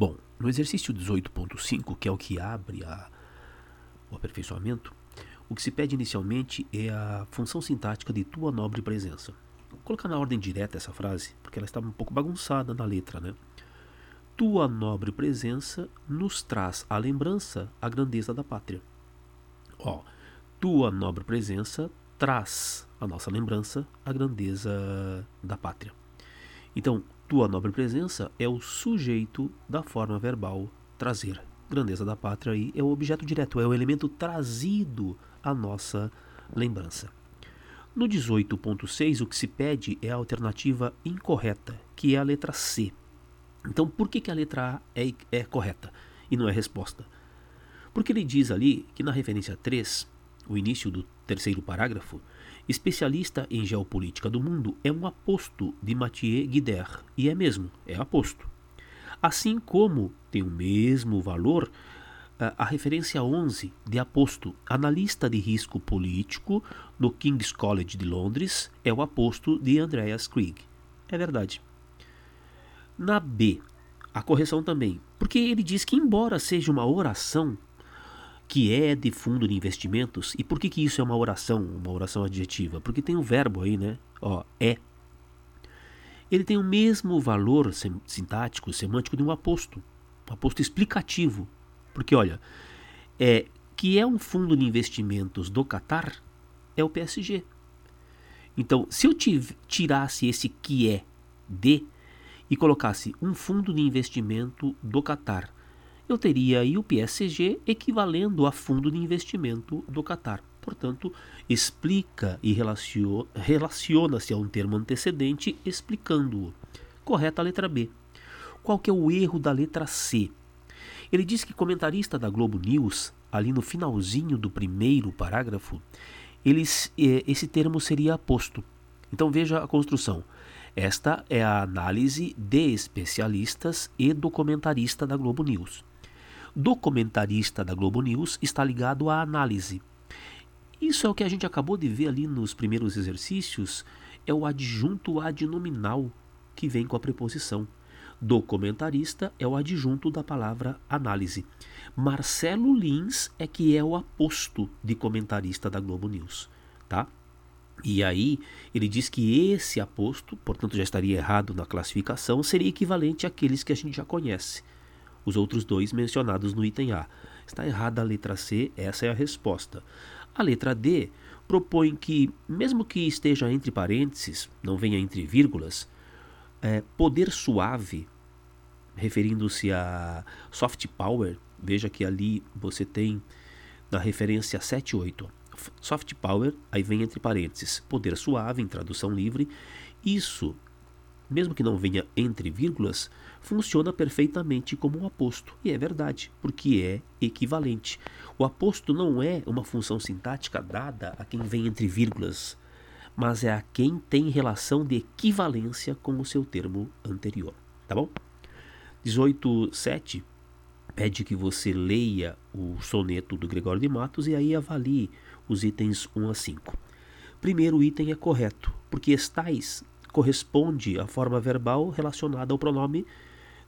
Bom, no exercício 18.5, que é o que abre a, o aperfeiçoamento, o que se pede inicialmente é a função sintática de tua nobre presença. Vou colocar na ordem direta essa frase, porque ela está um pouco bagunçada na letra, né? Tua nobre presença nos traz à lembrança a grandeza da pátria. Ó, tua nobre presença traz à nossa lembrança a grandeza da pátria. Então, tua nobre presença é o sujeito da forma verbal trazer. Grandeza da pátria aí é o objeto direto, é o elemento trazido à nossa lembrança. No 18.6, o que se pede é a alternativa incorreta, que é a letra C. Então, por que, que a letra A é, é correta e não é resposta? Porque ele diz ali que na referência 3, o início do terceiro parágrafo, especialista em geopolítica do mundo é um aposto de Mathieu Guider, e é mesmo, é aposto. Assim como tem o mesmo valor a referência 11 de aposto, analista de risco político no King's College de Londres, é o aposto de Andreas Krieg. É verdade. Na B, a correção também, porque ele diz que, embora seja uma oração que é de fundo de investimentos, e por que, que isso é uma oração, uma oração adjetiva? Porque tem um verbo aí, né? Ó, é. Ele tem o mesmo valor sintático, semântico de um aposto, um aposto explicativo. Porque, olha, é, que é um fundo de investimentos do Qatar, é o PSG. Então, se eu tirasse esse que é de e colocasse um fundo de investimento do Qatar, eu teria aí o PSG equivalendo a fundo de investimento do Qatar. Portanto, explica e relaciona-se a um termo antecedente explicando-o. Correta a letra B. Qual que é o erro da letra C? Ele diz que comentarista da Globo News, ali no finalzinho do primeiro parágrafo, eles, eh, esse termo seria aposto. Então veja a construção. Esta é a análise de especialistas e documentarista da Globo News. Documentarista da Globo News está ligado à análise. Isso é o que a gente acabou de ver ali nos primeiros exercícios, é o adjunto adnominal que vem com a preposição. Documentarista é o adjunto da palavra análise. Marcelo Lins é que é o aposto de comentarista da Globo News, tá? E aí ele diz que esse aposto, portanto já estaria errado na classificação, seria equivalente àqueles que a gente já conhece. Os outros dois mencionados no item A. Está errada a letra C, essa é a resposta. A letra D propõe que, mesmo que esteja entre parênteses, não venha entre vírgulas, é, poder suave, referindo-se a soft power, veja que ali você tem na referência 78. Soft power, aí vem entre parênteses, poder suave, em tradução livre. Isso, mesmo que não venha entre vírgulas, funciona perfeitamente como um aposto. E é verdade, porque é equivalente. O aposto não é uma função sintática dada a quem vem entre vírgulas mas é a quem tem relação de equivalência com o seu termo anterior. Tá bom? 18.7 pede que você leia o soneto do Gregório de Matos e aí avalie os itens 1 a 5. Primeiro item é correto, porque estais corresponde à forma verbal relacionada ao pronome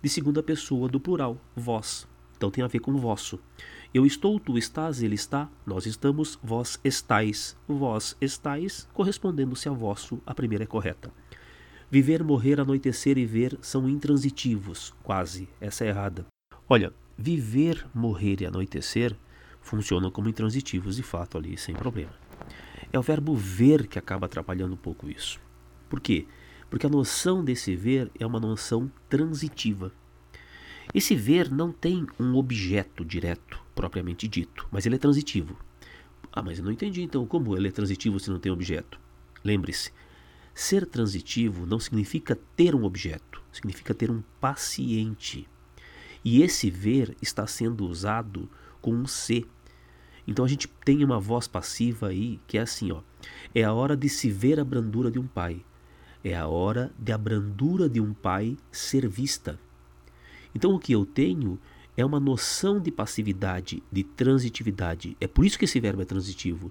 de segunda pessoa do plural, vós. Então tem a ver com vosso. Eu estou, tu estás, ele está, nós estamos, vós estais, vós estais, correspondendo-se a vosso, a primeira é correta. Viver, morrer, anoitecer e ver são intransitivos, quase, essa é errada. Olha, viver, morrer e anoitecer funcionam como intransitivos de fato ali, sem problema. É o verbo ver que acaba atrapalhando um pouco isso. Por quê? Porque a noção desse ver é uma noção transitiva. Esse ver não tem um objeto direto, propriamente dito, mas ele é transitivo. Ah, mas eu não entendi então como ele é transitivo se não tem objeto. Lembre-se, ser transitivo não significa ter um objeto, significa ter um paciente. E esse ver está sendo usado com um C. Então a gente tem uma voz passiva aí que é assim, ó. É a hora de se ver a brandura de um pai. É a hora de a brandura de um pai ser vista. Então o que eu tenho é uma noção de passividade, de transitividade. É por isso que esse verbo é transitivo.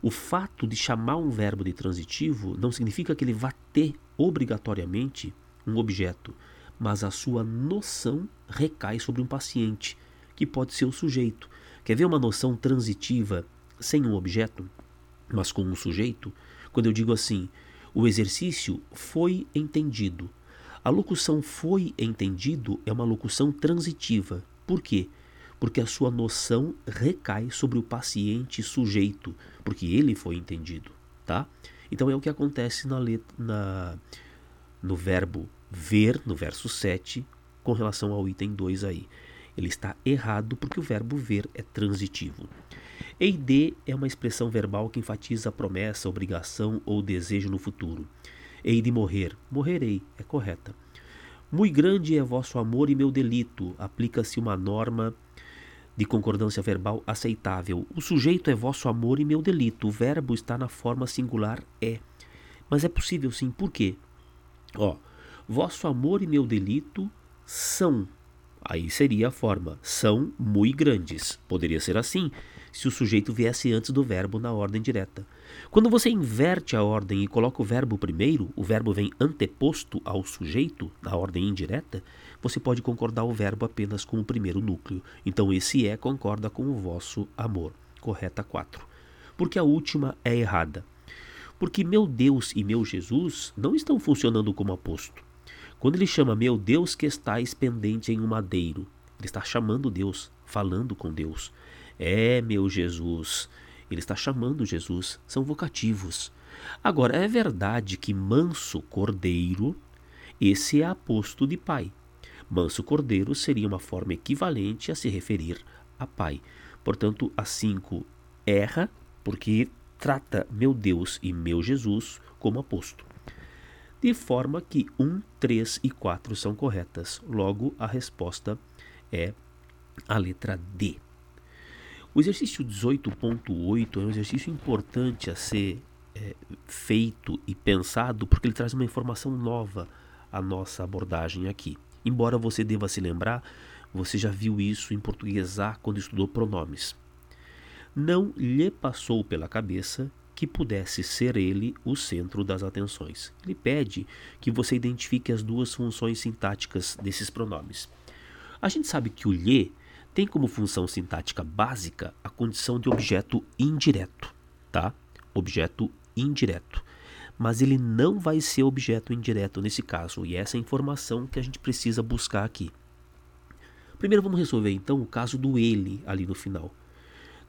O fato de chamar um verbo de transitivo não significa que ele vá ter obrigatoriamente um objeto, mas a sua noção recai sobre um paciente, que pode ser o sujeito. Quer ver uma noção transitiva sem um objeto, mas com um sujeito? Quando eu digo assim, o exercício foi entendido. A locução foi entendido é uma locução transitiva. Por quê? Porque a sua noção recai sobre o paciente sujeito, porque ele foi entendido, tá? Então é o que acontece na, letra, na no verbo ver, no verso 7, com relação ao item 2 aí. Ele está errado porque o verbo ver é transitivo. Eide é uma expressão verbal que enfatiza a promessa, obrigação ou desejo no futuro. Hei de morrer, morrerei, é correta. Muito grande é vosso amor e meu delito, aplica-se uma norma de concordância verbal aceitável. O sujeito é vosso amor e meu delito, o verbo está na forma singular é. Mas é possível sim, por quê? Ó, vosso amor e meu delito são. Aí seria a forma, são muito grandes. Poderia ser assim, se o sujeito viesse antes do verbo na ordem direta. Quando você inverte a ordem e coloca o verbo primeiro, o verbo vem anteposto ao sujeito, na ordem indireta, você pode concordar o verbo apenas com o primeiro núcleo. Então esse é concorda com o vosso amor. Correta 4. Porque a última é errada. Porque meu Deus e meu Jesus não estão funcionando como aposto. Quando ele chama meu Deus que estáis pendente em um madeiro, ele está chamando Deus, falando com Deus. É meu Jesus. Ele está chamando Jesus, são vocativos. Agora, é verdade que manso cordeiro, esse é aposto de pai. Manso cordeiro seria uma forma equivalente a se referir a pai. Portanto, a 5 erra, porque trata meu Deus e meu Jesus como aposto de forma que 1, 3 e 4 são corretas. Logo, a resposta é a letra D. O exercício 18.8 é um exercício importante a ser é, feito e pensado porque ele traz uma informação nova à nossa abordagem aqui. Embora você deva se lembrar, você já viu isso em português A quando estudou pronomes. Não lhe passou pela cabeça que pudesse ser ele o centro das atenções. Ele pede que você identifique as duas funções sintáticas desses pronomes. A gente sabe que o lhe tem como função sintática básica a condição de objeto indireto, tá? Objeto indireto. Mas ele não vai ser objeto indireto nesse caso, e essa é a informação que a gente precisa buscar aqui. Primeiro vamos resolver então o caso do ele ali no final.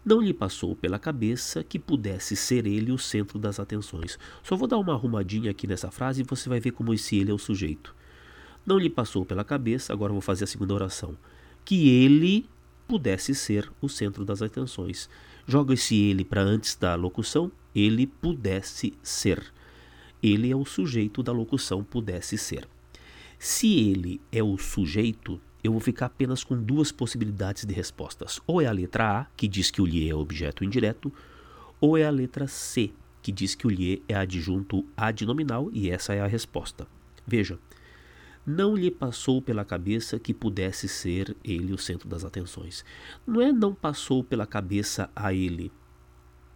Não lhe passou pela cabeça que pudesse ser ele o centro das atenções. Só vou dar uma arrumadinha aqui nessa frase e você vai ver como esse ele é o sujeito. Não lhe passou pela cabeça, agora vou fazer a segunda oração, que ele pudesse ser o centro das atenções. Joga esse ele para antes da locução, ele pudesse ser. Ele é o sujeito da locução pudesse ser. Se ele é o sujeito, eu vou ficar apenas com duas possibilidades de respostas. Ou é a letra A, que diz que o lhe é objeto indireto, ou é a letra C, que diz que o lhe é adjunto adnominal, e essa é a resposta. Veja, não lhe passou pela cabeça que pudesse ser ele o centro das atenções. Não é não passou pela cabeça a ele.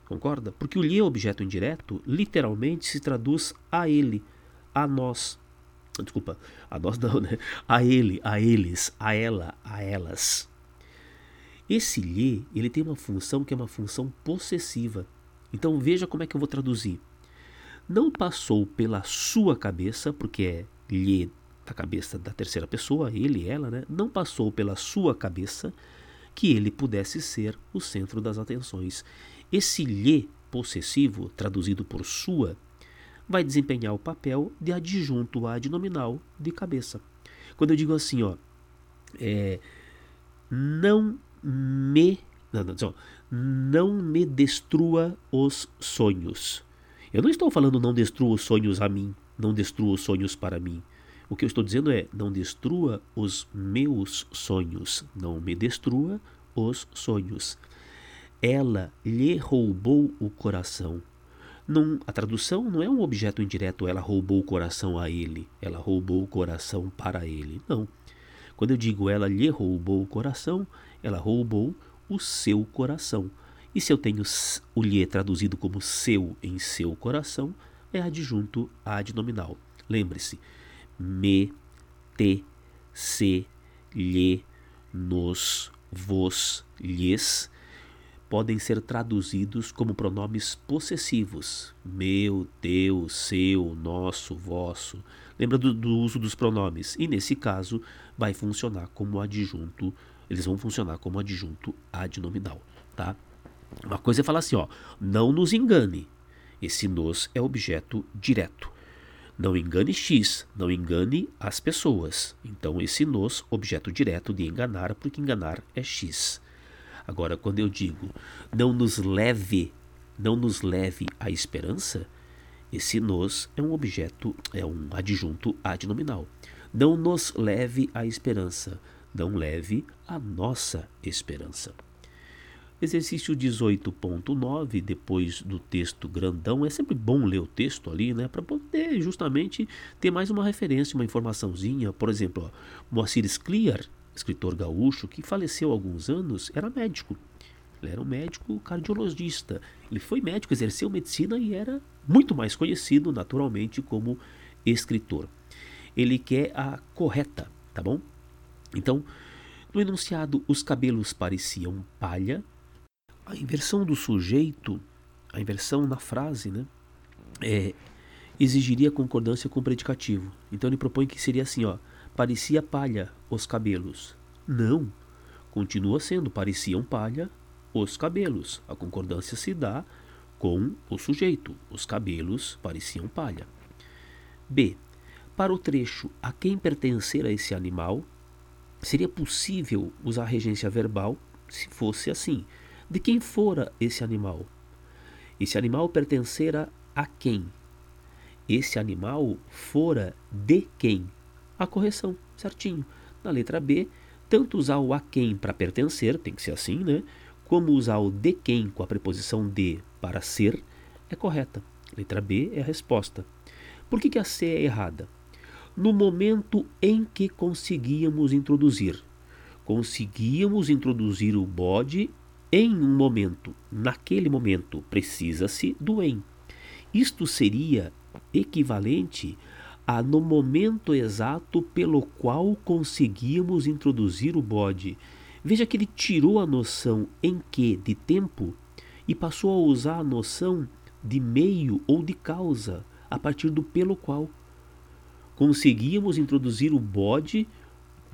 Concorda? Porque o lhe é objeto indireto literalmente se traduz a ele, a nós, Desculpa, a nós não, né? A ele, a eles, a ela, a elas. Esse lhe, ele tem uma função que é uma função possessiva. Então veja como é que eu vou traduzir. Não passou pela sua cabeça, porque é lhe da cabeça da terceira pessoa, ele, ela, né? Não passou pela sua cabeça que ele pudesse ser o centro das atenções. Esse lhe possessivo, traduzido por sua, vai desempenhar o papel de adjunto adnominal de cabeça. Quando eu digo assim, ó, é, não me não, não, não me destrua os sonhos. Eu não estou falando não destrua os sonhos a mim, não destrua os sonhos para mim. O que eu estou dizendo é não destrua os meus sonhos, não me destrua os sonhos. Ela lhe roubou o coração. Não, a tradução não é um objeto indireto, ela roubou o coração a ele, ela roubou o coração para ele. Não. Quando eu digo ela lhe roubou o coração, ela roubou o seu coração. E se eu tenho o lhe traduzido como seu em seu coração, é adjunto adnominal. Lembre-se, me, te, se, lhe, nos, vos, lhes podem ser traduzidos como pronomes possessivos: meu, teu, seu, nosso, vosso. Lembra do, do, uso dos pronomes? E nesse caso, vai funcionar como adjunto, eles vão funcionar como adjunto adnominal, tá? Uma coisa é falar assim, ó, não nos engane. Esse nos é objeto direto. Não engane X, não engane as pessoas. Então, esse nos, objeto direto de enganar, porque enganar é X. Agora, quando eu digo não nos leve, não nos leve à esperança, esse nos é um objeto, é um adjunto adnominal. Não nos leve à esperança, não leve a nossa esperança. Exercício 18.9, depois do texto grandão, é sempre bom ler o texto ali, né, para poder justamente ter mais uma referência, uma informaçãozinha. Por exemplo, ó, Moacir Scliar, escritor gaúcho que faleceu há alguns anos, era médico. Ele era um médico cardiologista. Ele foi médico, exerceu medicina e era muito mais conhecido naturalmente como escritor. Ele quer a correta, tá bom? Então, no enunciado, os cabelos pareciam palha, a inversão do sujeito, a inversão na frase, né, é, exigiria concordância com o predicativo. Então ele propõe que seria assim, ó, parecia palha os cabelos. Não, continua sendo pareciam palha os cabelos. A concordância se dá com o sujeito. Os cabelos pareciam palha. B. Para o trecho a quem pertencer a esse animal, seria possível usar regência verbal se fosse assim. De quem fora esse animal? Esse animal pertencera a quem? Esse animal fora de quem? A correção, certinho. Na letra B, tanto usar o a quem para pertencer, tem que ser assim, né? Como usar o de quem com a preposição de para ser, é correta. Letra B é a resposta. Por que, que a C é errada? No momento em que conseguíamos introduzir. Conseguíamos introduzir o bode em um momento, naquele momento, precisa-se do em. Isto seria equivalente a no momento exato pelo qual conseguíamos introduzir o bode. Veja que ele tirou a noção em que de tempo e passou a usar a noção de meio ou de causa a partir do pelo qual. Conseguíamos introduzir o bode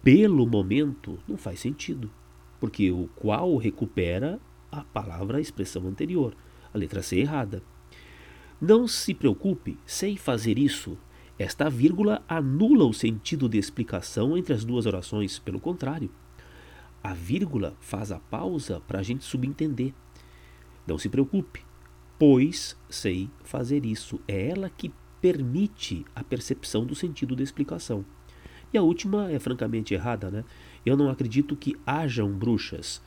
pelo momento. Não faz sentido porque o qual recupera a palavra, a expressão anterior. A letra C errada. Não se preocupe, sem fazer isso, esta vírgula anula o sentido de explicação entre as duas orações, pelo contrário. A vírgula faz a pausa para a gente subentender. Não se preocupe, pois sei fazer isso. É ela que permite a percepção do sentido da explicação. E a última é francamente errada, né? Eu não acredito que hajam bruxas.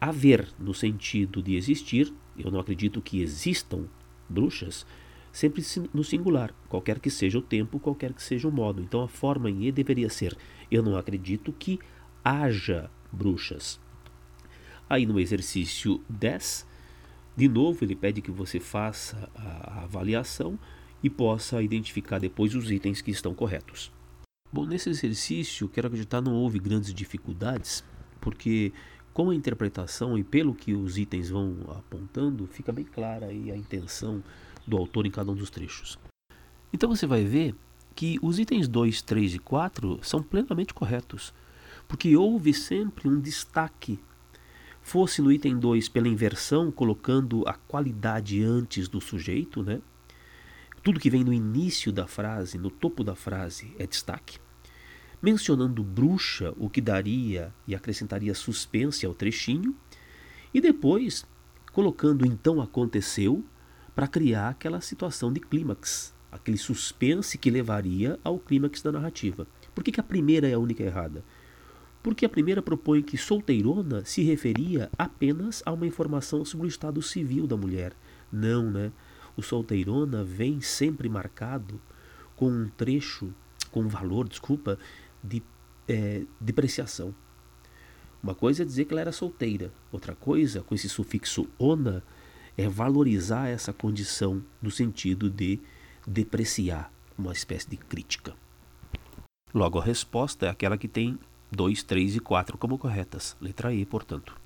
Haver, no sentido de existir, eu não acredito que existam bruxas, sempre no singular, qualquer que seja o tempo, qualquer que seja o modo. Então a forma em E deveria ser: eu não acredito que haja bruxas. Aí no exercício 10, de novo ele pede que você faça a avaliação e possa identificar depois os itens que estão corretos. Bom, nesse exercício, quero acreditar não houve grandes dificuldades, porque com a interpretação e pelo que os itens vão apontando, fica bem clara aí a intenção do autor em cada um dos trechos. Então você vai ver que os itens 2, 3 e 4 são plenamente corretos, porque houve sempre um destaque. Fosse no item 2 pela inversão, colocando a qualidade antes do sujeito, né? Tudo que vem no início da frase, no topo da frase, é destaque. Mencionando bruxa, o que daria e acrescentaria suspense ao trechinho. E depois, colocando então aconteceu, para criar aquela situação de clímax, aquele suspense que levaria ao clímax da narrativa. Por que, que a primeira é a única errada? Porque a primeira propõe que solteirona se referia apenas a uma informação sobre o estado civil da mulher. Não, né? O solteirona vem sempre marcado com um trecho, com um valor, desculpa, de é, depreciação. Uma coisa é dizer que ela era solteira, outra coisa, com esse sufixo ona, é valorizar essa condição no sentido de depreciar, uma espécie de crítica. Logo, a resposta é aquela que tem 2, 3 e 4 como corretas. Letra E, portanto.